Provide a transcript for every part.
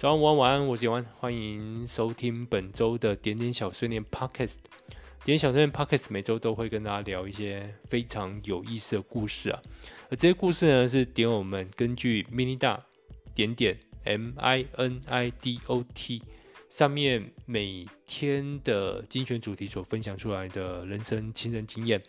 早安，午安，晚安，我是永安，欢迎收听本周的点点小碎念 Podcast。点点小碎念 Podcast 每周都会跟大家聊一些非常有意思的故事啊，而这些故事呢，是点友们根据 Minida 点点 M I N I D O T 上面每天的精选主题所分享出来的人生亲身经验。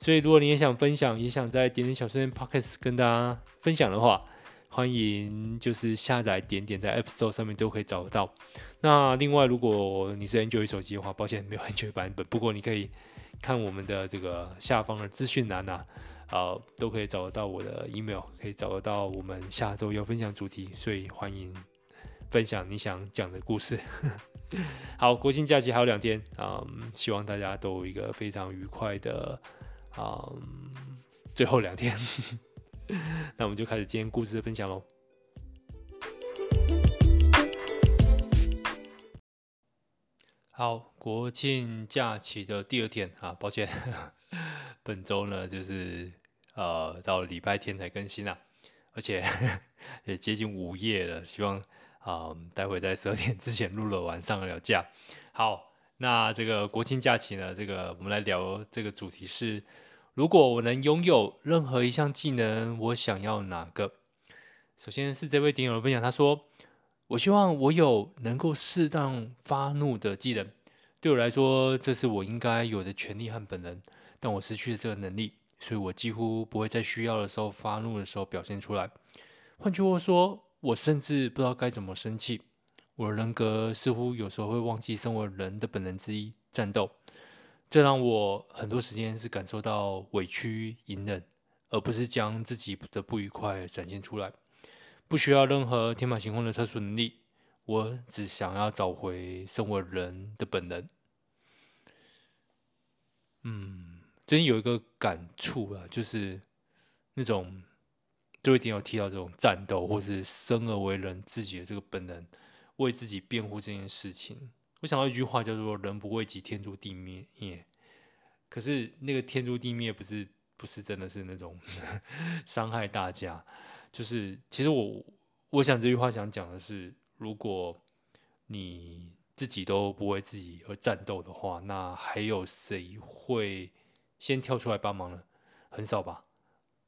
所以，如果你也想分享，也想在点点小碎念 Podcast 跟大家分享的话，欢迎就是下载点点在 App Store 上面都可以找得到。那另外，如果你是 Android 手机的话，抱歉没有 Android 版本，不过你可以看我们的这个下方的资讯栏，啊、呃，都可以找得到我的 email，可以找得到我们下周要分享主题。所以欢迎分享你想讲的故事。好，国庆假期还有两天啊、希望大家都有一个非常愉快的。嗯，最后两天，那我们就开始今天故事的分享喽。好，国庆假期的第二天啊，抱歉，本周呢就是呃到礼拜天才更新啊，而且 也接近午夜了，希望啊、嗯、待会在十二点之前录了晚上了架。好，那这个国庆假期呢，这个我们来聊这个主题是。如果我能拥有任何一项技能，我想要哪个？首先是这位点友的分享，他说：“我希望我有能够适当发怒的技能。对我来说，这是我应该有的权利和本能。但我失去了这个能力，所以我几乎不会在需要的时候发怒的时候表现出来。换句话说，我甚至不知道该怎么生气。我的人格似乎有时候会忘记身为人的本能之一——战斗。”这让我很多时间是感受到委屈、隐忍，而不是将自己的不愉快展现出来。不需要任何天马行空的特殊能力，我只想要找回身为人的本能。嗯，最近有一个感触啊，就是那种，就一定要提到这种战斗，或是生而为人自己的这个本能，为自己辩护这件事情。我想到一句话叫做“人不为己，天诛地灭”。耶，可是那个天诛地灭不是不是真的是那种 伤害大家，就是其实我我想这句话想讲的是，如果你自己都不为自己而战斗的话，那还有谁会先跳出来帮忙呢？很少吧，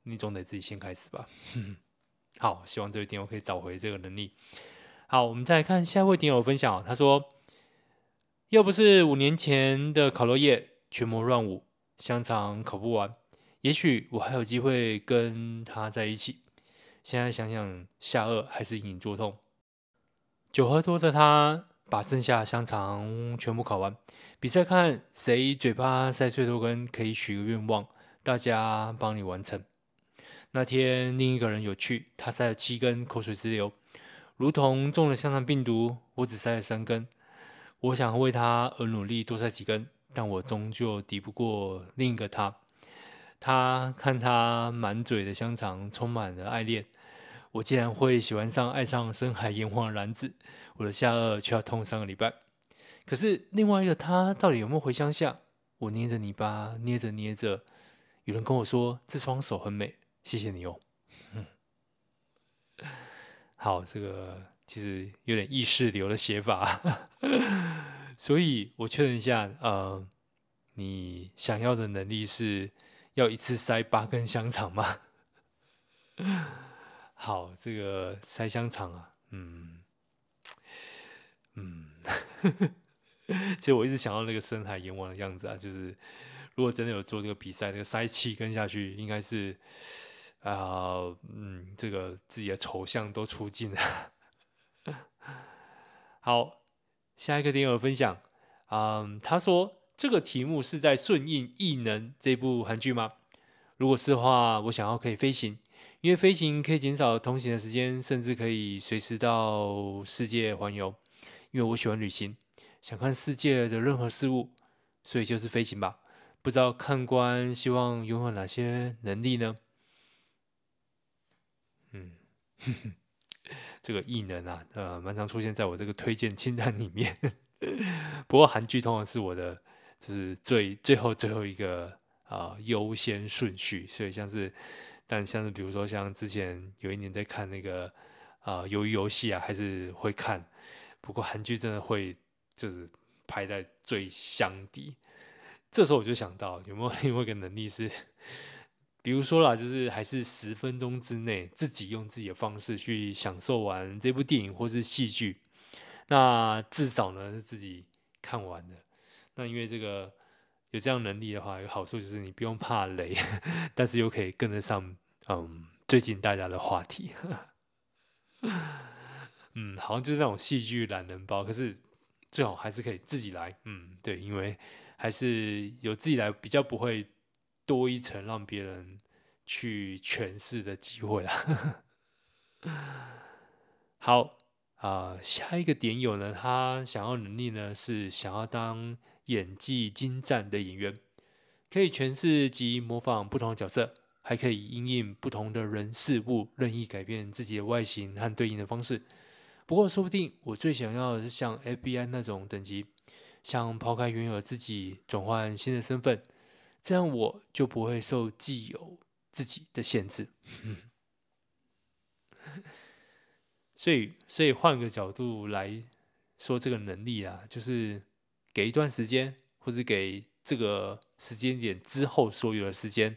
你总得自己先开始吧。好，希望这位听友可以找回这个能力。好，我们再来看下一位听友分享，他说。要不是五年前的烤肉夜群魔乱舞，香肠烤不完，也许我还有机会跟他在一起。现在想想，下颚还是隐隐作痛。酒喝多的他，把剩下香肠全部烤完。比赛看谁嘴巴塞最多根，可以许个愿望，大家帮你完成。那天另一个人有趣，他塞了七根，口水直流，如同中了香肠病毒。我只塞了三根。我想为他而努力，多塞几根，但我终究敌不过另一个他。他看他满嘴的香肠，充满了爱恋。我竟然会喜欢上爱上深海炎黄的男子，我的下颚却要痛三个礼拜。可是另外一个他到底有没有回乡下？我捏着泥巴，捏着捏着，有人跟我说这双手很美，谢谢你哦。好，这个。其实有点意识流的写法，所以我确认一下，呃，你想要的能力是要一次塞八根香肠吗？好，这个塞香肠啊，嗯嗯，其实我一直想到那个深海阎王的样子啊，就是如果真的有做这个比赛，那个塞七根下去，应该是啊、嗯，这个自己的丑相都出尽了。好，下一个点友分享，嗯，他说这个题目是在顺应《异能》这部韩剧吗？如果是的话，我想要可以飞行，因为飞行可以减少通行的时间，甚至可以随时到世界环游。因为我喜欢旅行，想看世界的任何事物，所以就是飞行吧。不知道看官希望拥有哪些能力呢？嗯。这个异能啊，呃，蛮常出现在我这个推荐清单里面。不过韩剧通常是我的，就是最最后最后一个啊、呃、优先顺序。所以像是，但像是比如说像之前有一年在看那个啊，鱿鱼游戏啊，还是会看。不过韩剧真的会就是排在最箱底。这时候我就想到，有没有 另外一个能力是，比如说啦，就是还是十分钟之内自己用自己的方式去享受完这部电影或是戏剧，那至少呢是自己看完的。那因为这个有这样能力的话，有好处就是你不用怕雷，但是又可以跟得上嗯最近大家的话题。嗯，好像就是那种戏剧懒人包，可是最好还是可以自己来。嗯，对，因为。还是有自己来比较不会多一层让别人去诠释的机会啦。好啊，下一个点友呢，他想要能力呢是想要当演技精湛的演员，可以诠释及模仿不同的角色，还可以因应不同的人事物任意改变自己的外形和对应的方式。不过说不定我最想要的是像 FBI 那种等级。像抛开原有的自己，转换新的身份，这样我就不会受既有自己的限制。所以，所以换个角度来说，这个能力啊，就是给一段时间，或者给这个时间点之后所有的时间，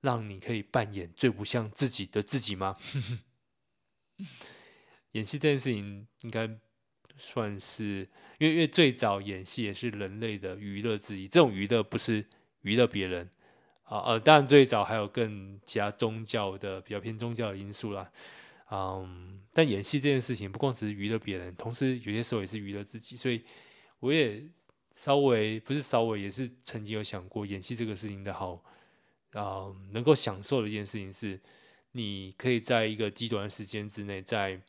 让你可以扮演最不像自己的自己吗？演戏这件事情应该。算是，因为因为最早演戏也是人类的娱乐之一，这种娱乐不是娱乐别人啊，呃，当然最早还有更加宗教的比较偏宗教的因素啦，嗯，但演戏这件事情不光只是娱乐别人，同时有些时候也是娱乐自己，所以我也稍微不是稍微，也是曾经有想过演戏这个事情的好，啊，能够享受的一件事情是，你可以在一个极短的时间之内在。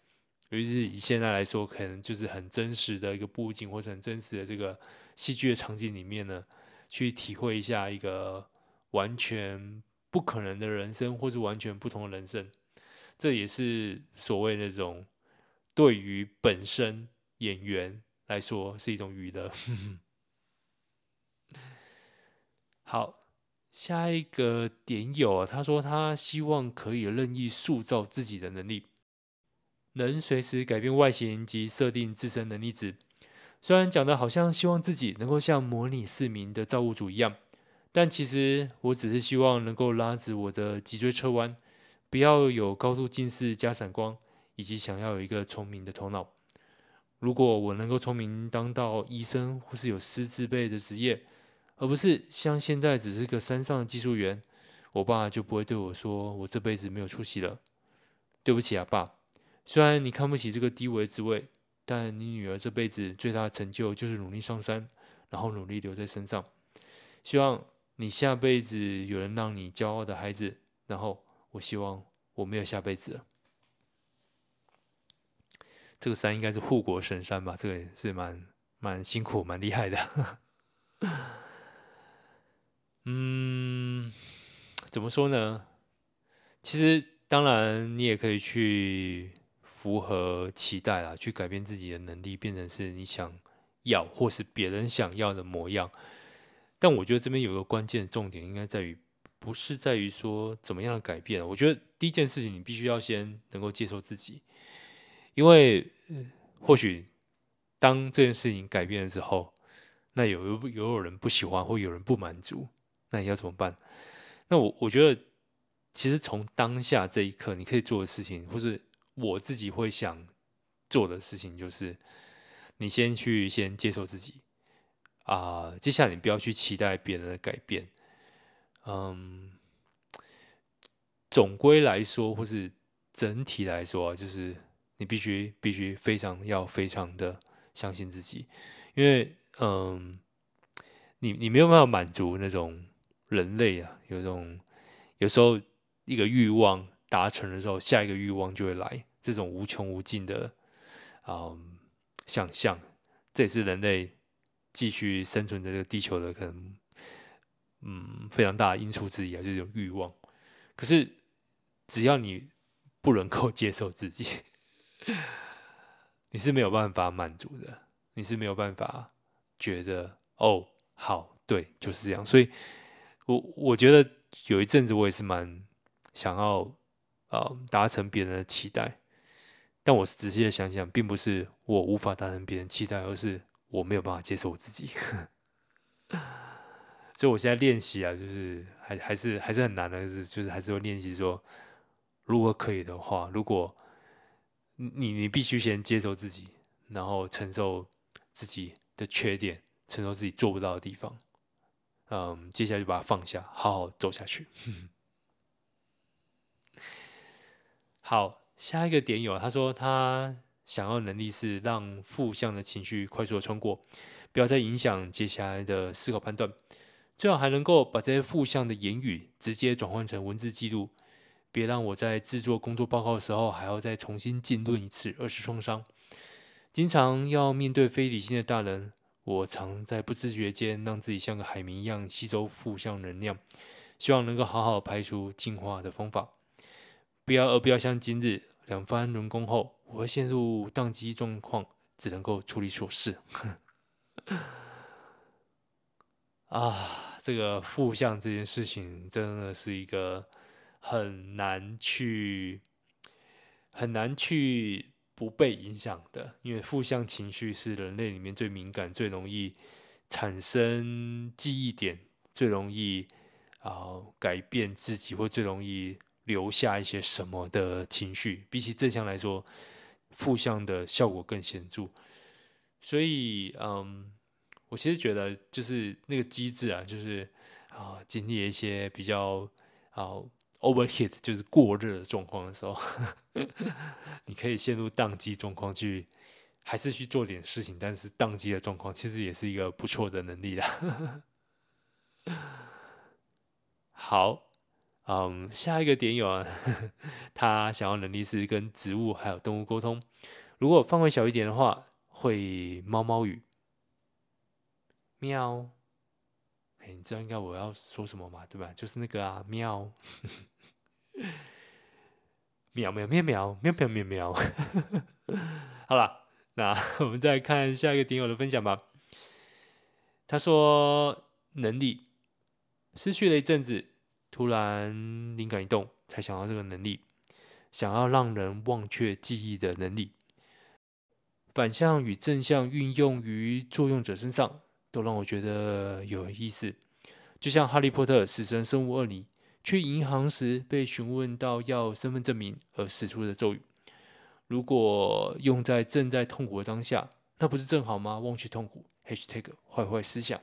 尤其是以现在来说，可能就是很真实的一个布景，或者很真实的这个戏剧的场景里面呢，去体会一下一个完全不可能的人生，或是完全不同的人生。这也是所谓那种对于本身演员来说是一种娱乐。好，下一个点友啊，他说他希望可以任意塑造自己的能力。能随时改变外形及设定自身能力值，虽然讲的好像希望自己能够像模拟市民的造物主一样，但其实我只是希望能够拉直我的脊椎侧弯，不要有高度近视加散光，以及想要有一个聪明的头脑。如果我能够聪明当到医生或是有师字辈的职业，而不是像现在只是个山上的技术员，我爸就不会对我说我这辈子没有出息了。对不起啊，爸。虽然你看不起这个低微职位，但你女儿这辈子最大的成就就是努力上山，然后努力留在山上。希望你下辈子有人让你骄傲的孩子，然后我希望我没有下辈子了。这个山应该是护国神山吧？这个也是蛮蛮辛苦、蛮厉害的。嗯，怎么说呢？其实当然，你也可以去。符合期待啦，去改变自己的能力，变成是你想要或是别人想要的模样。但我觉得这边有个关键重点，应该在于不是在于说怎么样的改变。我觉得第一件事情，你必须要先能够接受自己，因为或许当这件事情改变的时候，那有有有人不喜欢，或有人不满足，那你要怎么办？那我我觉得，其实从当下这一刻，你可以做的事情，或是。我自己会想做的事情就是，你先去先接受自己啊，接下来你不要去期待别人的改变。嗯，总归来说，或是整体来说啊，就是你必须必须非常要非常的相信自己，因为嗯，你你没有办法满足那种人类啊，有种有时候一个欲望达成的时候，下一个欲望就会来。这种无穷无尽的，嗯，想象，这也是人类继续生存在这个地球的可能，嗯，非常大的因素之一啊，就是这种欲望。可是，只要你不能够接受自己，你是没有办法满足的，你是没有办法觉得哦，好，对，就是这样。所以，我我觉得有一阵子我也是蛮想要，呃，达成别人的期待。但我仔细的想想，并不是我无法达成别人期待，而是我没有办法接受我自己。所以我现在练习啊，就是还还是还是很难的，就是就是还是会练习说，如果可以的话，如果你你必须先接受自己，然后承受自己的缺点，承受自己做不到的地方，嗯，接下来就把它放下，好好走下去。好，下一个点有，他说他想要能力是让负向的情绪快速的穿过，不要再影响接下来的思考判断，最好还能够把这些负向的言语直接转换成文字记录，别让我在制作工作报告的时候还要再重新进论一次，二次创伤。经常要面对非理性的大人，我常在不自觉间让自己像个海绵一样吸收负向能量，希望能够好好排除净化的方法。不要，而不要像今日两番轮工后，我会陷入宕机状况，只能够处理琐事。啊，这个负向这件事情真的是一个很难去很难去不被影响的，因为负向情绪是人类里面最敏感、最容易产生记忆点、最容易啊、呃、改变自己或最容易。留下一些什么的情绪，比起正向来说，负向的效果更显著。所以，嗯，我其实觉得就是那个机制啊，就是啊，经历一些比较啊 overheat，就是过热的状况的时候，你可以陷入宕机状况去，还是去做点事情，但是宕机的状况其实也是一个不错的能力啦。好。嗯，下一个点有啊，他想要能力是跟植物还有动物沟通。如果范围小一点的话，会猫猫语，喵。哎，你知道应该我要说什么吗？对吧？就是那个啊，喵，喵喵喵喵喵喵喵喵。好了，那我们再看下一个点友的分享吧。他说，能力失去了一阵子。突然灵感一动，才想到这个能力，想要让人忘却记忆的能力。反向与正向运用于作用者身上，都让我觉得有意思。就像《哈利波特：死神生物二》里，去银行时被询问到要身份证明而使出的咒语，如果用在正在痛苦的当下，那不是正好吗？忘却痛苦。，H take 坏坏思想。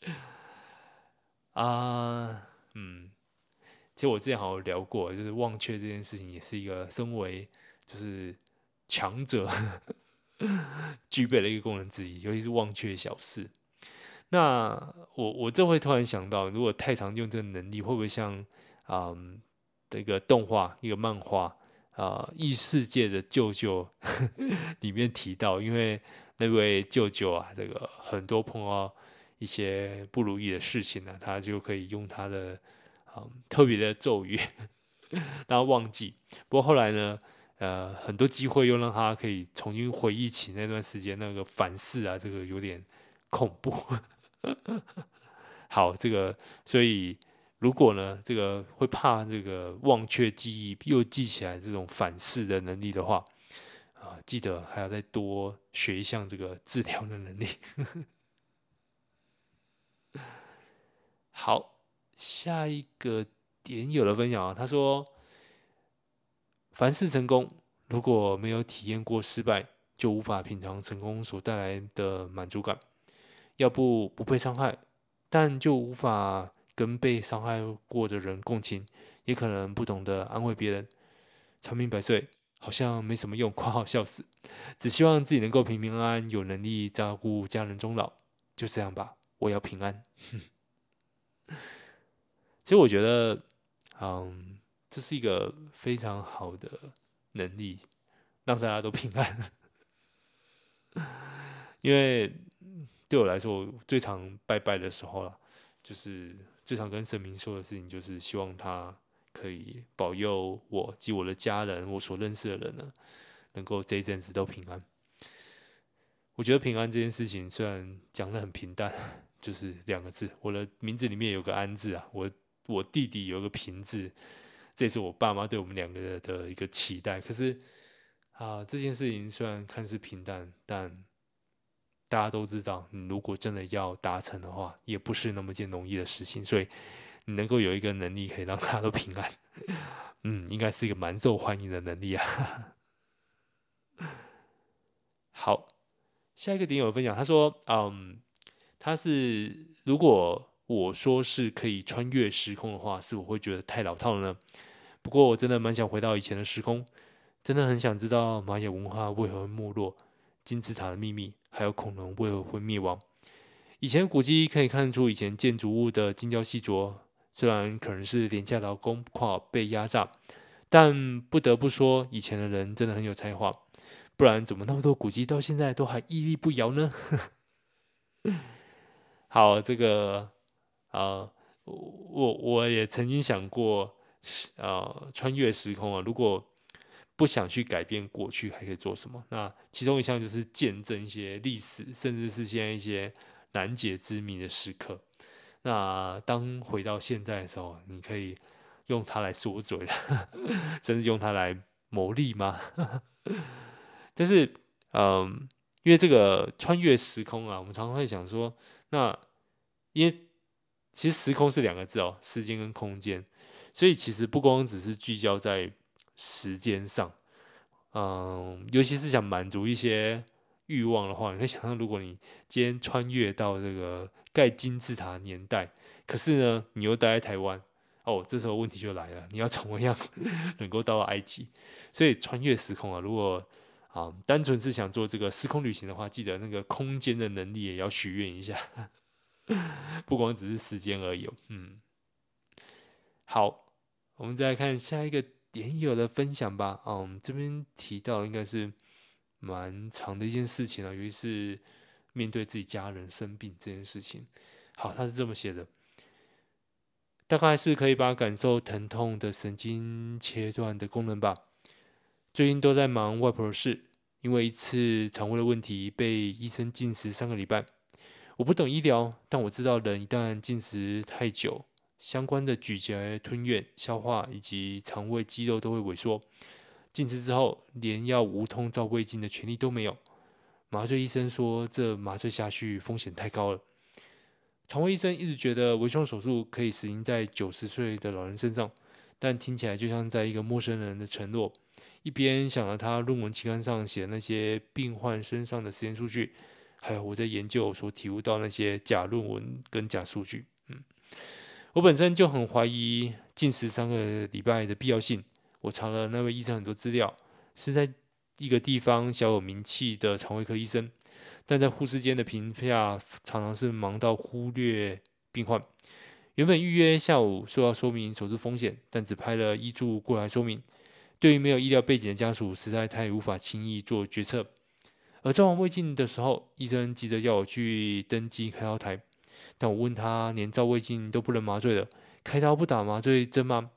啊嗯，其实我之前好像聊过，就是忘却这件事情，也是一个身为就是强者 具备的一个功能之一，尤其是忘却小事。那我我这会突然想到，如果太常用这个能力，会不会像嗯的一个动画、一个漫画啊，异世界的舅舅 里面提到，因为那位舅舅啊，这个很多朋友。一些不如意的事情呢、他就可以用他的嗯特别的咒语 让他忘记。不过后来呢，呃，很多机会又让他可以重新回忆起那段时间那个反噬啊，这个有点恐怖。好，这个所以如果呢，这个会怕这个忘却记忆又记起来这种反噬的能力的话，啊、记得还要再多学一项这个治疗的能力。好，下一个点友的分享啊，他说：“凡事成功，如果没有体验过失败，就无法品尝成功所带来的满足感。要不不被伤害，但就无法跟被伤害过的人共情，也可能不懂得安慰别人。长命百岁好像没什么用，括号笑死。只希望自己能够平平安安，有能力照顾家人终老。就这样吧，我要平安。” 其实我觉得，嗯，这是一个非常好的能力，让大家都平安。因为对我来说，我最常拜拜的时候了，就是最常跟神明说的事情，就是希望他可以保佑我及我的家人，我所认识的人呢，能够这一阵子都平安。我觉得平安这件事情，虽然讲得很平淡，就是两个字，我的名字里面有个安字啊，我。我弟弟有个平字，这也是我爸妈对我们两个的一个期待。可是啊，这件事情虽然看似平淡，但大家都知道，你如果真的要达成的话，也不是那么件容易的事情。所以，你能够有一个能力可以让大家都平安，嗯，应该是一个蛮受欢迎的能力啊。好，下一个点友分享，他说，嗯，他是如果我说是可以穿越时空的话，是否会觉得太老套了呢？不过我真的蛮想回到以前的时空，真的很想知道玛雅文化为何会没落，金字塔的秘密，还有恐龙为何会灭亡。以前古迹可以看出以前建筑物的精雕细琢，虽然可能是廉价劳工跨被压榨，但不得不说，以前的人真的很有才华。不然怎么那么多古迹到现在都还屹立不摇呢？好，这个啊、呃，我我也曾经想过，呃，穿越时空啊，如果不想去改变过去，还可以做什么？那其中一项就是见证一些历史，甚至是现在一些难解之谜的时刻。那当回到现在的时候，你可以用它来说嘴，甚至用它来牟利吗？但是，嗯，因为这个穿越时空啊，我们常常会想说，那因为其实时空是两个字哦，时间跟空间，所以其实不光只是聚焦在时间上，嗯，尤其是想满足一些欲望的话，你可以想象，如果你今天穿越到这个盖金字塔年代，可是呢，你又待在台湾，哦，这时候问题就来了，你要怎么样 能够到埃及？所以穿越时空啊，如果啊，单纯是想做这个时空旅行的话，记得那个空间的能力也要许愿一下，不光只是时间而已。嗯，好，我们再来看下一个点友的分享吧。嗯，这边提到应该是蛮长的一件事情啊，尤其是面对自己家人生病这件事情。好，他是这么写的，大概是可以把感受疼痛的神经切断的功能吧。最近都在忙外婆的事，因为一次肠胃的问题被医生禁食三个礼拜。我不懂医疗，但我知道人一旦进食太久，相关的咀嚼、吞咽、消化以及肠胃肌肉都会萎缩。进食之后，连要无痛照胃镜的权利都没有。麻醉医生说，这麻醉下去风险太高了。肠胃医生一直觉得微创手术可以实行在九十岁的老人身上，但听起来就像在一个陌生人的承诺。一边想着他论文期刊上写的那些病患身上的实验数据，还有我在研究所体悟到那些假论文跟假数据，嗯，我本身就很怀疑近十三个礼拜的必要性。我查了那位医生很多资料，是在一个地方小有名气的肠胃科医生，但在护士间的评价常常是忙到忽略病患。原本预约下午说要说明手术风险，但只派了医助过来说明。对于没有医疗背景的家属，实在太无法轻易做决策。而照完胃镜的时候，医生急着要我去登记开刀台，但我问他，连照胃镜都不能麻醉了，开刀不打麻醉针吗？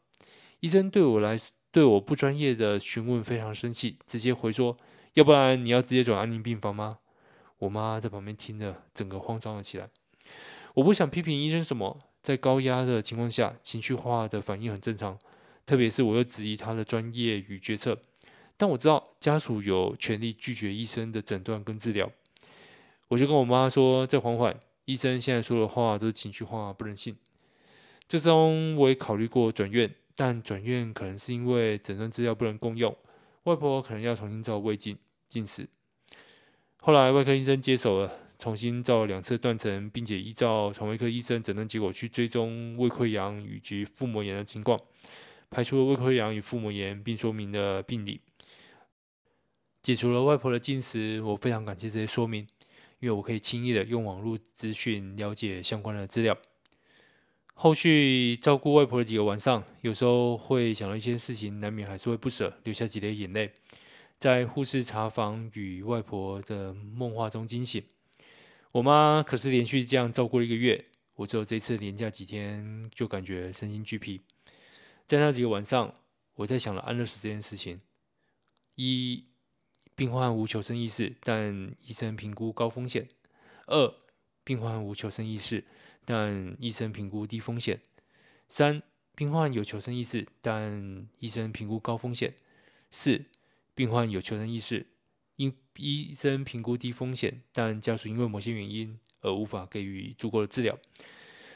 医生对我来对我不专业的询问非常生气，直接回说：“要不然你要直接转安宁病房吗？”我妈在旁边听着，整个慌张了起来。我不想批评医生什么，在高压的情况下，情绪化的反应很正常。特别是我又质疑他的专业与决策，但我知道家属有权利拒绝医生的诊断跟治疗，我就跟我妈说：“再缓缓，医生现在说的话都是情绪化，不能信。”这中我也考虑过转院，但转院可能是因为诊断资料不能共用，外婆可能要重新照胃镜进食。后来外科医生接手了，重新照了两次断层，并且依照肠胃科医生诊断结果去追踪胃溃疡以及腹膜炎的情况。排除了胃溃疡与腹膜炎，并说明了病理，解除了外婆的禁食。我非常感谢这些说明，因为我可以轻易的用网络资讯了解相关的资料。后续照顾外婆的几个晚上，有时候会想到一些事情，难免还是会不舍，流下几滴眼泪。在护士查房与外婆的梦话中惊醒。我妈可是连续这样照顾了一个月，我只有这次连假几天就感觉身心俱疲。在那几个晚上，我在想了安乐死这件事情。一，病患无求生意识，但医生评估高风险；二，病患无求生意识，但医生评估低风险；三，病患有求生意识，但医生评估高风险；四，病患有求生意识，因医生评估低风险，但家属因为某些原因而无法给予足够的治疗。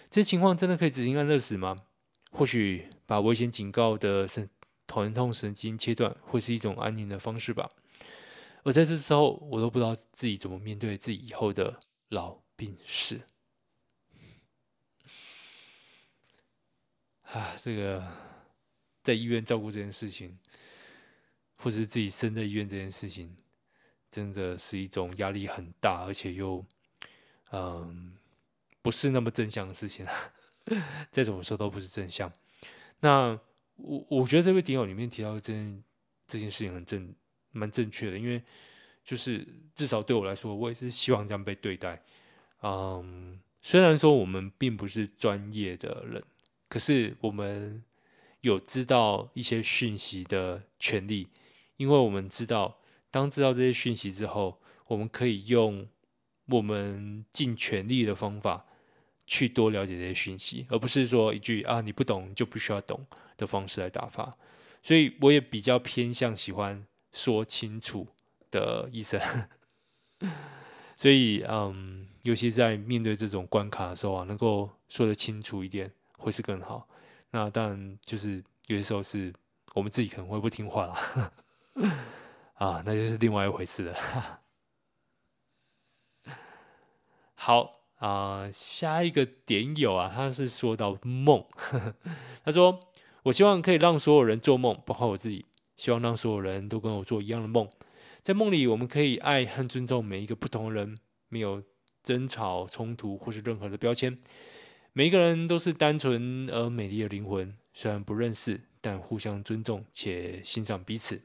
这些情况真的可以执行安乐死吗？或许把危险警告的神疼痛神经切断，会是一种安宁的方式吧。而在这时候，我都不知道自己怎么面对自己以后的老病死。啊，这个在医院照顾这件事情，或是自己生在医院这件事情，真的是一种压力很大，而且又嗯，不是那么正向的事情啊。再怎么说都不是正向。那我我觉得这位点友里面提到这件这件事情很正，蛮正确的，因为就是至少对我来说，我也是希望这样被对待。嗯，虽然说我们并不是专业的人。可是我们有知道一些讯息的权利，因为我们知道，当知道这些讯息之后，我们可以用我们尽全力的方法去多了解这些讯息，而不是说一句啊，你不懂就不需要懂的方式来打发。所以我也比较偏向喜欢说清楚的医生。所以嗯，尤其在面对这种关卡的时候啊，能够说得清楚一点。会是更好，那当然就是有些时候是我们自己可能会不听话啦，啊，那就是另外一回事了。好啊，下一个点友啊，他是说到梦，他说：“我希望可以让所有人做梦，包括我自己，希望让所有人都跟我做一样的梦，在梦里我们可以爱和尊重每一个不同的人，没有争吵、冲突或是任何的标签。”每一个人都是单纯而美丽的灵魂，虽然不认识，但互相尊重且欣赏彼此。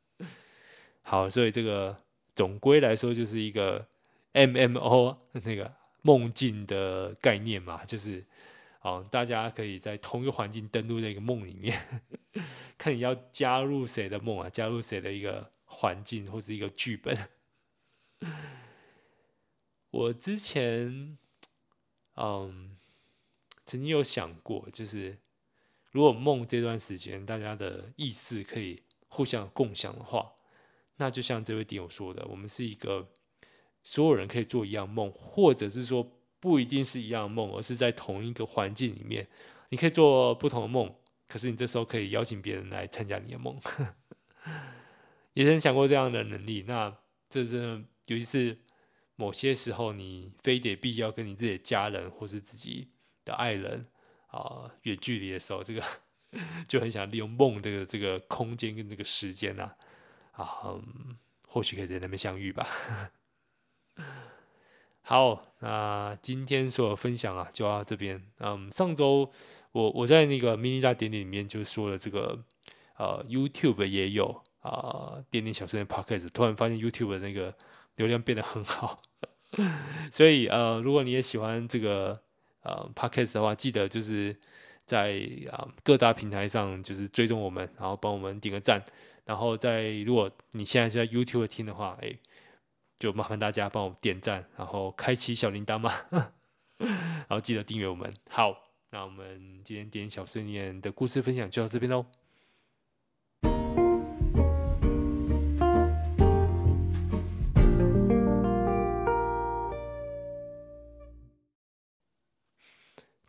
好，所以这个总归来说就是一个 MMO 那个梦境的概念嘛，就是好，大家可以在同一个环境登录在一个梦里面，看你要加入谁的梦啊，加入谁的一个环境或是一个剧本。我之前。嗯，曾经有想过，就是如果梦这段时间大家的意识可以互相共享的话，那就像这位点友说的，我们是一个所有人可以做一样梦，或者是说不一定是一样的梦，而是在同一个环境里面，你可以做不同的梦，可是你这时候可以邀请别人来参加你的梦，也曾想过这样的能力。那这真的尤其是。某些时候，你非得必要跟你自己的家人或是自己的爱人啊远距离的时候，这个 就很想利用梦这个这个空间跟这个时间呐啊，啊、嗯，或许可以在那边相遇吧。好，那今天所有分享啊就到这边。嗯，上周我我在那个 mini 大点点里面就说了这个呃 YouTube 也有啊点点小声的 Podcast，突然发现 YouTube 的那个。流量变得很好，所以呃，如果你也喜欢这个呃 Podcast 的话，记得就是在啊、各大平台上就是追踪我们，然后帮我们点个赞，然后在如果你现在是在 YouTube 听的话，哎，就麻烦大家帮我点赞，然后开启小铃铛嘛，然后记得订阅我们。好，那我们今天点小碎念的故事分享就到这边喽。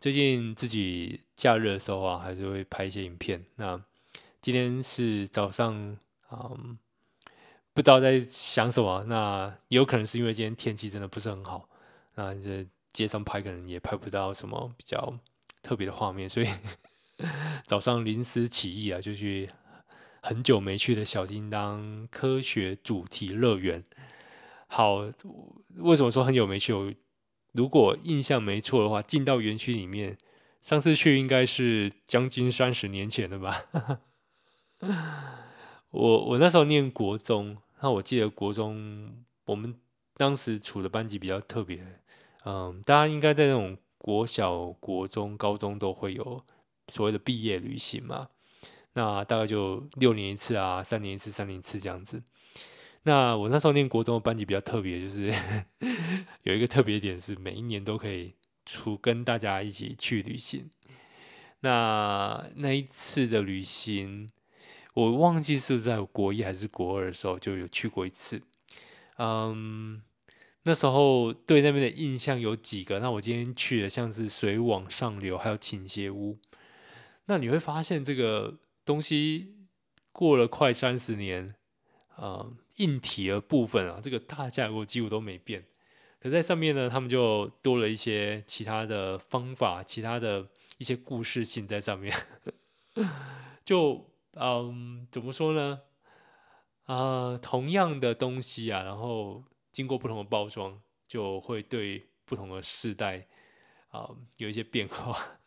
最近自己假日的时候啊，还是会拍一些影片。那今天是早上，嗯，不知道在想什么。那有可能是因为今天天气真的不是很好，那这街上拍可能也拍不到什么比较特别的画面，所以早上临时起意啊，就去很久没去的小叮当科学主题乐园。好，为什么说很久没去？我如果印象没错的话，进到园区里面，上次去应该是将近三十年前了吧。我我那时候念国中，那我记得国中我们当时处的班级比较特别，嗯，大家应该在那种国小、国中、高中都会有所谓的毕业旅行嘛，那大概就六年一次啊，三年一次、三年一次这样子。那我那时候念国中的班级比较特别，就是 有一个特别点是每一年都可以出跟大家一起去旅行。那那一次的旅行，我忘记是在国一还是国二的时候就有去过一次。嗯，那时候对那边的印象有几个。那我今天去的像是水往上流，还有倾斜屋。那你会发现这个东西过了快三十年，呃，硬体的部分啊，这个大架构几乎都没变。可在上面呢，他们就多了一些其他的方法，其他的一些故事性在上面。就嗯，怎么说呢？啊、同样的东西啊，然后经过不同的包装，就会对不同的世代啊、有一些变化。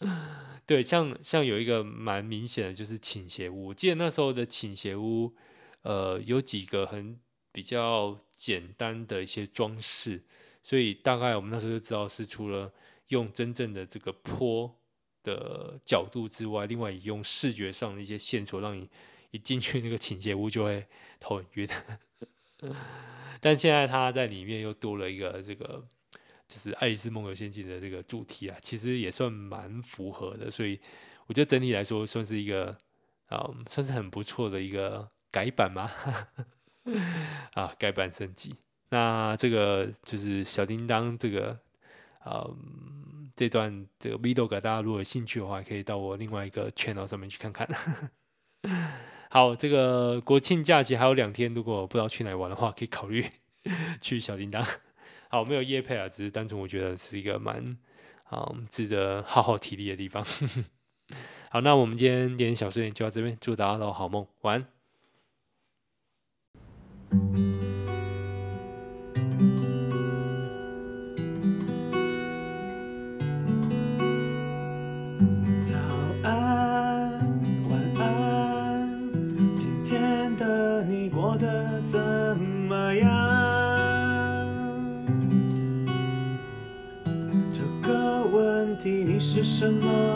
对，像像有一个蛮明显的，就是倾斜屋。我记得那时候的倾斜屋，呃，有几个很。比较简单的一些装饰，所以大概我们那时候就知道是除了用真正的这个坡的角度之外，另外也用视觉上的一些线索，让你一进去那个情节屋就会头很晕。但现在它在里面又多了一个这个，就是《爱丽丝梦游仙境》的这个主题啊，其实也算蛮符合的，所以我觉得整体来说算是一个啊、算是很不错的一个改版嘛。啊，改版升级，那这个就是小叮当这个，嗯，这段这个 video，大家如果有兴趣的话，可以到我另外一个 channel 上面去看看。好，这个国庆假期还有两天，如果不知道去哪玩的话，可以考虑 去小叮当。好，没有夜配啊，只是单纯我觉得是一个蛮嗯值得耗耗体力的地方。好，那我们今天点小碎念就到这边，祝大家都好梦，晚安。什么